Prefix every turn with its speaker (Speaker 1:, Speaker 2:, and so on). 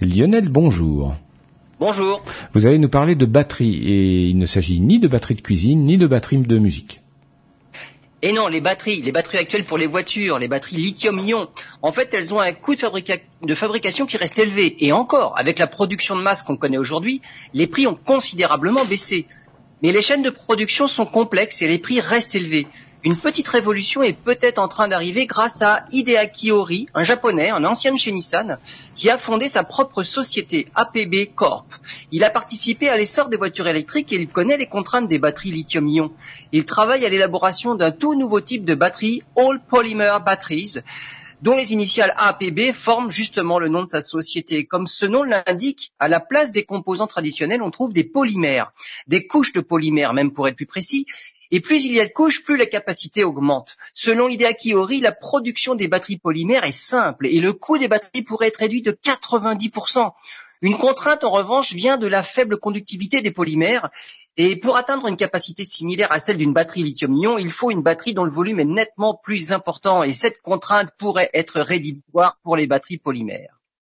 Speaker 1: Lionel, bonjour.
Speaker 2: Bonjour.
Speaker 1: Vous allez nous parler de batterie et il ne s'agit ni de batterie de cuisine ni de batterie de musique.
Speaker 2: Et non, les batteries, les batteries actuelles pour les voitures, les batteries lithium-ion, en fait, elles ont un coût de, fabrication qui reste élevé. Et encore, avec la production de masse qu'on connaît aujourd'hui, les prix ont considérablement baissé. Mais les chaînes de production sont complexes et les prix restent élevés. Une petite révolution est peut-être en train d'arriver grâce à Hideaki Ori, un japonais, un ancien chez Nissan, qui a fondé sa propre société, APB Corp. Il a participé à l'essor des voitures électriques et il connaît les contraintes des batteries lithium-ion. Il travaille à l'élaboration d'un tout nouveau type de batterie, All Polymer Batteries, dont les initiales APB forment justement le nom de sa société. Comme ce nom l'indique, à la place des composants traditionnels, on trouve des polymères, des couches de polymères même pour être plus précis, et plus il y a de couches, plus la capacité augmente. Selon Hideaki Ori, la production des batteries polymères est simple et le coût des batteries pourrait être réduit de 90%. Une contrainte, en revanche, vient de la faible conductivité des polymères. Et pour atteindre une capacité similaire à celle d'une batterie lithium-ion, il faut une batterie dont le volume est nettement plus important. Et cette contrainte pourrait être rédhibitoire pour les batteries polymères.